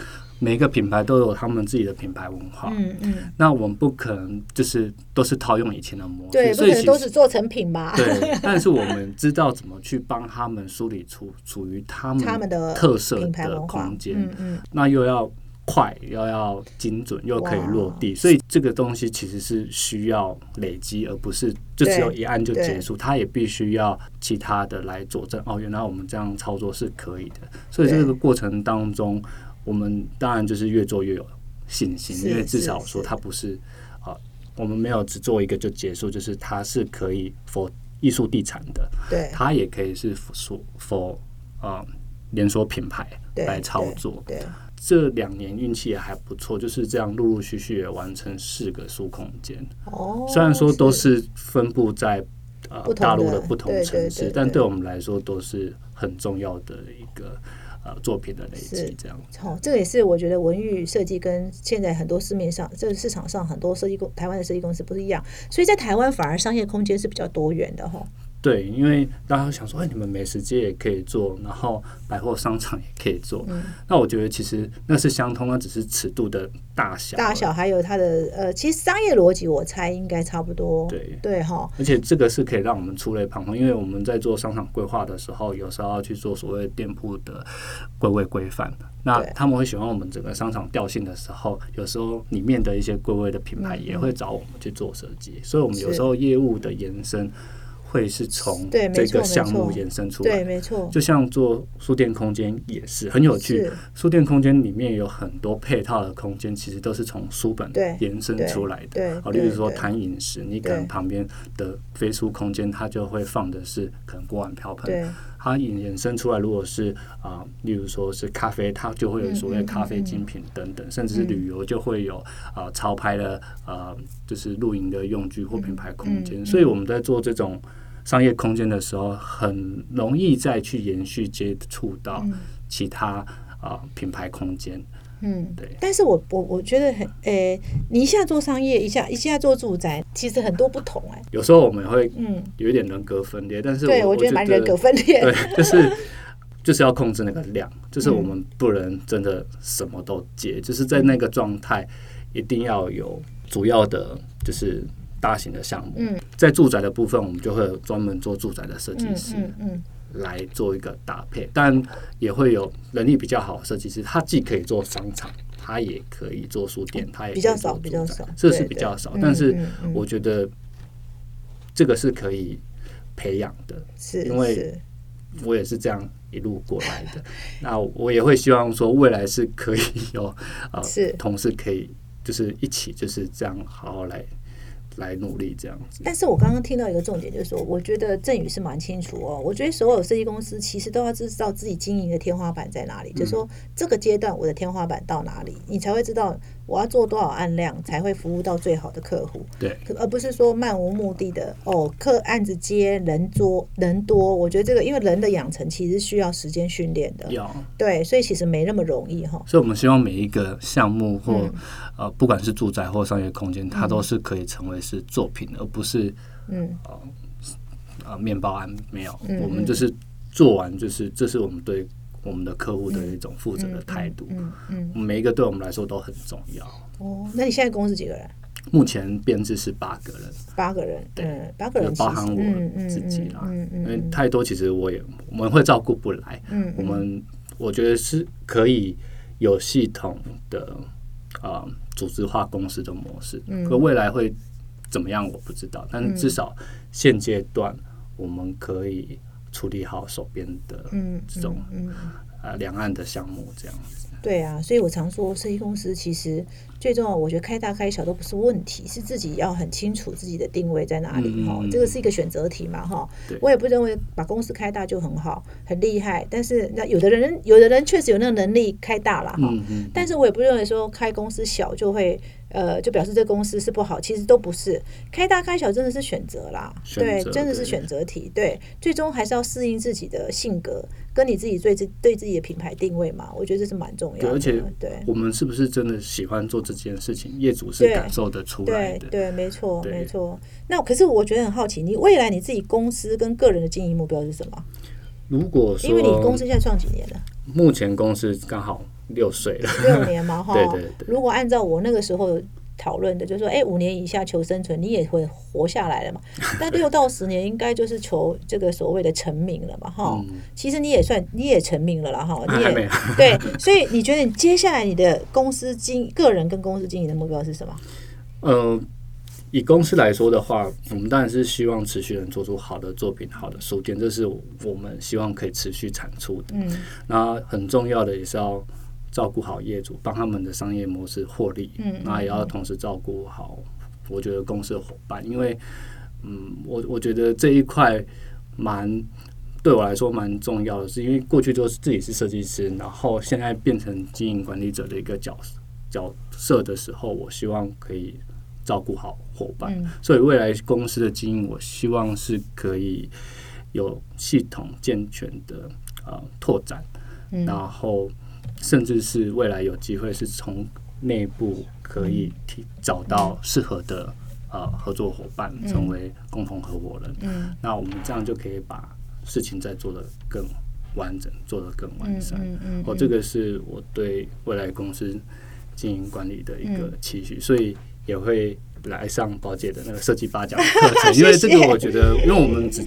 每一个品牌都有他们自己的品牌文化。嗯嗯，那我们不可能就是都是套用以前的模式，对，不所以都是做成品吧？对，但是我们知道怎么去帮他们梳理出属于他们他们的特色的空间，嗯嗯，那又要快，又要精准，又可以落地，所以这个东西其实是需要累积，而不是就只有一按就结束，它也必须要其他的来佐证。哦，原来我们这样操作是可以的，所以这个过程当中，我们当然就是越做越有信心，因为至少说它不是啊、我们没有只做一个就结束，就是它是可以 for 艺术地产的，对它也可以是 for for 呃连锁品牌来操作。对，这两年运气也还不错，就是这样陆陆续续也完成四个数空间。哦，虽然说都是分布在呃大陆的不同城市但对我们来说都是很重要的一个呃作品的累是积。这样哦，这个也是我觉得文娱设计跟现在很多市面上这个市场上很多设计公台湾的设计公司不是一样，所以在台湾反而商业空间是比较多元的哈。对，因为大家想说，哎，你们美食街也可以做，然后百货商场也可以做。嗯那我觉得其实那是相通，那只是尺度的大小。大小还有它的呃，其实商业逻辑我猜应该差不多。对对哈，而且这个是可以让我们触类旁通，因为我们在做商场规划的时候，有时候要去做所谓店铺的归位规范。那他们会喜欢我们整个商场调性的时候，有时候里面的一些归位的品牌也会找我们去做设计，所以我们有时候业务的延伸会是从这个项目延伸出对，来。没错，就像做书店空间也是很有趣，书店空间里面有很多配套的空间，其实都是从书本延伸出来的。对哦，例如说谈饮食，你可能旁边的飞书空间，它就会放的是可能锅碗瓢盆。它引衍生出来，如果是啊、例如说是咖啡，它就会有所谓咖啡嗯精品等等，甚至是旅游就会有啊、潮牌的呃，就是露营的用具或品牌空间。所以我们在做这种商业空间的时候，很容易再去延续接触到其他啊、品牌空间。嗯，对但是我我我觉得很诶、你一下做商业，一下一下做住宅，其实很多不同哎、有时候我们会嗯，有一点人格分裂，但是对，我我觉得蛮人格分裂。对，<laughs> 就是就是要控制那个量，就是我们不能真的什么都接，就是在那个状态一定要有主要的，就是大型的项目。嗯在住宅的部分，我们就会有专门做住宅的设计嗯师来做一个搭配，但也会有能力比较好的设计师，他既可以做商场。他也可以做书店，他也比较可以做少比较住宅少这是比较少嗯。但是我觉得这个是可以培养的，是因为我也是这样一路过来的。<laughs> 那我也会希望说，未来是可以有呃是同事可以就是一起就是这样好好来来努力这样子。但是我刚刚听到一个重点，就是说，我觉得振宇是蛮清楚哦。我觉得所有设计公司其实都要知道自己经营的天花板在哪里，就是说这个阶段我的天花板到哪里，你才会知道我要做多少案量才会服务到最好的客户，对。而不是说漫无目的的哦，客案子接人多人多。我觉得这个因为人的养成其实需要时间训练的，有，对，所以其实没那么容易哈。所以我们希望每一个项目或、嗯。呃，不管是住宅或商业空间，它都是可以成为是作品，而不是嗯。呃面包案没有。嗯我们就是做完，就是这是我们对我们的客户的一种负责的态度。嗯嗯，每一个对我们来说都很重要。哦，那你现在公司几个人？目前编制是八个人，八个人，对嗯，八个人包含我自己啦。嗯嗯因为太多，其实我也我们会照顾不来。嗯我们我觉得是可以有系统的啊、呃组织化公司的模式，嗯可未来会怎么样我不知道，但是至少现阶段我们可以处理好手边的嗯这种嗯，呃两岸的项目这样子。对啊，所以我常说，设计公司其实最重要，我觉得开大开小都不是问题，是自己要很清楚自己的定位在哪里哈、这个是一个选择题嘛哈。我也不认为把公司开大就很好，很厉害，但是那有的人有的人确实有那个能力开大了哈。但是我也不认为说开公司小就会呃，就表示这公司是不好，其实都不是。开大开小真的是选择啦，对，真的是选择题。对，最终还是要适应自己的性格，跟你自己对自对自己的品牌定位嘛。我觉得这是蛮重要的。而且，对，我们是不是真的喜欢做这件事情？业主是感受得出来的。对，没错，没错。那可是我觉得很好奇，你未来你自己公司跟个人的经营目标是什么？如果说，因为你公司现在创几年了？目前公司刚好。六岁了，六年嘛 <laughs> 哈。对对对。如果按照我那个时候讨论的，就是说，哎，五年以下求生存，你也会活下来了嘛。<laughs> 但六到十年应该就是求这个所谓的成名了嘛哈。其实你也算你也成名了啦哈。你也 <laughs> 对，所以你觉得你接下来你的公司经个人跟公司经营的目标是什么？呃，以公司来说的话，我们当然是希望持续能做出好的作品、好的书店，这是我们希望可以持续产出的。嗯。那很重要的也是要。照顾好业主，帮他们的商业模式获利，嗯，那也要同时照顾好，我觉得公司的伙伴，因为，嗯，我我觉得这一块蛮对我来说蛮重要的，是因为过去就是自己是设计师，然后现在变成经营管理者的一个角角色的时候，我希望可以照顾好伙伴，所以未来公司的经营，我希望是可以有系统健全的呃拓展，然后。甚至是未来有机会是从内部可以提找到适合的呃合作伙伴，成为共同合伙人。嗯，那我们这样就可以把事情再做得更完整，做得更完善。嗯嗯，哦，这个是我对未来公司经营管理的一个期许，所以也会来上宝姐的那个设计八讲课程，<laughs> 因为这个我觉得，因为我们只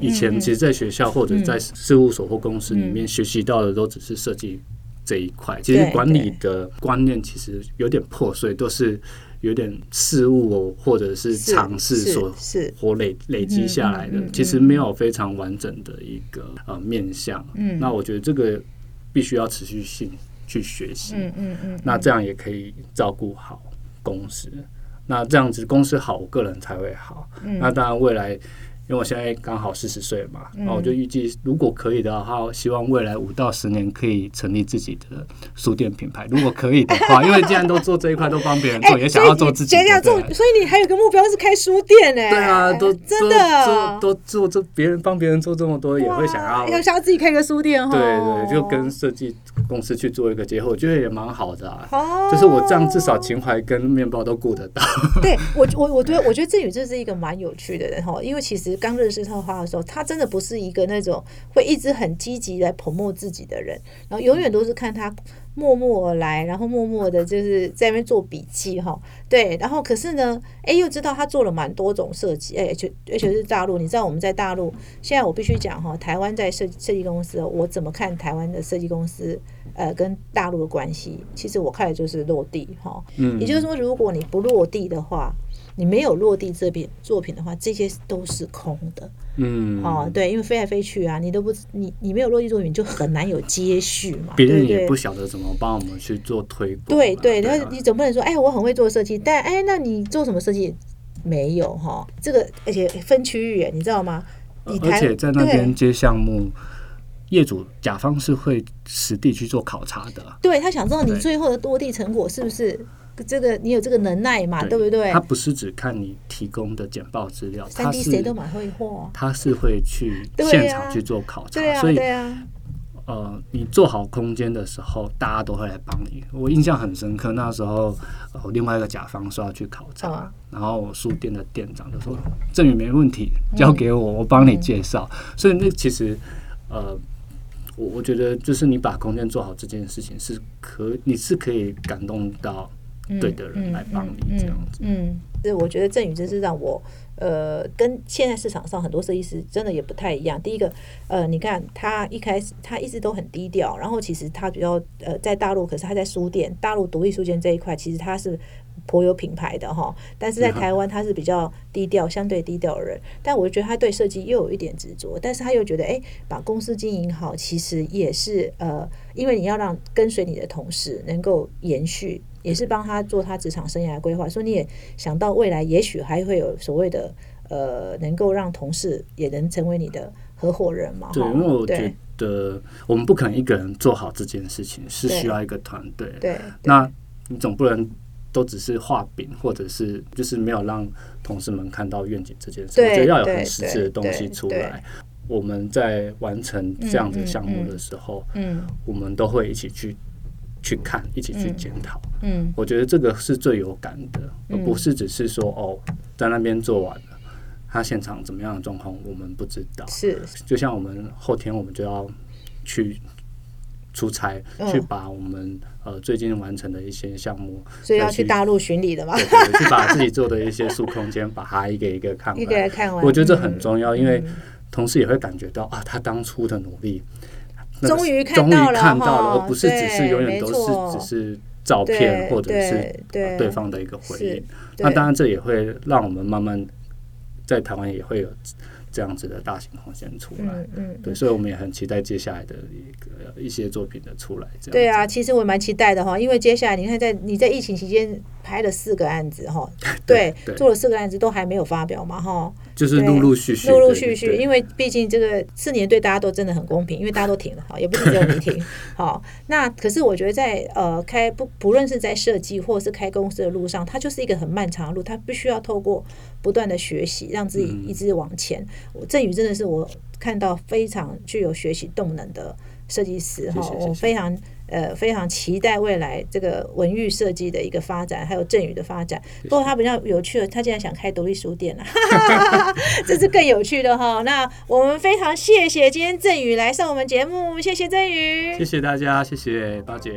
以前其实，在学校或者在事务所或公司里面学习到的都只是设计。这一块其实管理的观念其实有点破碎，都是有点事物或者是尝试所或累累积下来的，其实没有非常完整的一个呃面向。嗯，那我觉得这个必须要持续性去学习。嗯嗯嗯，那这样也可以照顾好公司。那这样子公司好，我个人才会好。嗯，那当然未来。因为我现在刚好四十岁嘛，然后我就预计，如果可以的话，希望未来五到十年可以成立自己的书店品牌。如果可以的话，因为既然都做这一块，都帮别人 <laughs> 做，也想要做自己。想要做，所以你还有个目标是开书店呢？对啊，都真的都做这别人帮别人做这么多，也会想要要想要自己开个书店哈。对对，就跟设计公司去做一个结合，我觉得也蛮好的啊。哦，就是我这样至少情怀跟面包都顾得到。对我我我觉得我觉得郑宇这是一个蛮有趣的人哈，因为其实刚认识他的话。的时候，他真的不是一个那种会一直很积极来捧墨自己的人，然后永远都是看他默默而来，然后默默的就是在那边做笔记哈。对，然后可是呢，哎，又知道他做了蛮多种设计，哎，就而且是大陆。你知道我们在大陆，现在我必须讲哈，台湾在设设计公司，我怎么看台湾的设计公司？呃，跟大陆的关系，其实我看的就是落地哈。嗯，也就是说，如果你不落地的话。你没有落地这边作品的话，这些都是空的。嗯，哦，对，因为飞来飞去啊，你都不你你没有落地作品，就很难有接续嘛。别人也不晓得怎么帮我们去做推广。对对，然后你总不能说，哎，我很会做设计，但哎，那你做什么设计？没有哈，这个而且分区域，你知道吗？而且在那边接项目，业主甲方是会实地去做考察的。对他想知道你最后的落地成果是不是？这个你有这个能耐嘛？对不对？他不是只看你提供的简报资料，三 D 谁都蛮会画，他是会去现场去做考察，所以呃，你做好空间的时候，大家都会来帮你。我印象很深刻，那时候呃，另外一个甲方说要去考察，然后书店的店长就说：“郑宇没问题，交给我，我帮你介绍。”所以那其实呃，我我觉得就是你把空间做好这件事情是可，你是可以感动到。对的人来帮你这样子，嗯，所以我觉得郑宇真是让我，呃，跟现在市场上很多设计师真的也不太一样。第一个，呃，你看他一开始他一直都很低调，然后其实他比较呃在大陆，可是他在书店，大陆独立书店这一块，其实他是颇有品牌的哈。但是在台湾他是比较低调，相对低调的人。但我觉得他对设计又有一点执着，但是他又觉得，哎，把公司经营好，其实也是呃，因为你要让跟随你的同事能够延续。也是帮他做他职场生涯规划，说你也想到未来也许还会有所谓的呃，能够让同事也能成为你的合伙人嘛？对，因为我觉得我们不可能一个人做好这件事情，是需要一个团队。对，那你总不能都只是画饼，或者是就是没有让同事们看到愿景这件事。对我觉得要有很实质的东西出来。我们在完成这样子项目的时候，嗯我们都会一起去去看，一起去检讨。嗯我觉得这个是最有感的，而不是只是说哦，在那边做完了，他现场怎么样的状况我们不知道。是。就像我们后天我们就要去出差，嗯。去把我们呃最近完成的一些项目，所以要去大陆巡礼的嘛，去把自己做的一些数空间，把它一个一个看一个看完。我觉得这很重要，因为嗯。同事也会感觉到啊，他当初的努力，那个终于看到了而不是只是永远都是只是照片或者是对方的一个回应。那当然，这也会让我们慢慢在台湾也会有这样子的大型空间出来。嗯嗯，对，所以我们也很期待接下来的一个一些作品的出来。这样对啊，其实我蛮期待的哈，因为接下来你看在你在疫情期间拍了四个案子哈，<laughs> 对对，做了四个案子都还没有发表嘛哈，就是陆陆续续，陆陆续续，因为毕竟这个四年对大家都真的很公平，因为大家都停了哈，也不是只有你停。<laughs> 好，那可是我觉得在呃开不不论是在设计或是开公司的路上，它就是一个很漫长的路，它必须要透过不断的学习，让自己嗯一直往前。我振宇真的是我看到非常具有学习动能的设计师哈，我非常。呃，非常期待未来这个文娱设计的一个发展，还有振宇的发展。不过他比较有趣的，他竟然想开独立书店了，这是更有趣的哈。那我们非常谢谢今天振宇来上我们节目，谢谢振宇，谢谢大家，谢谢八姐。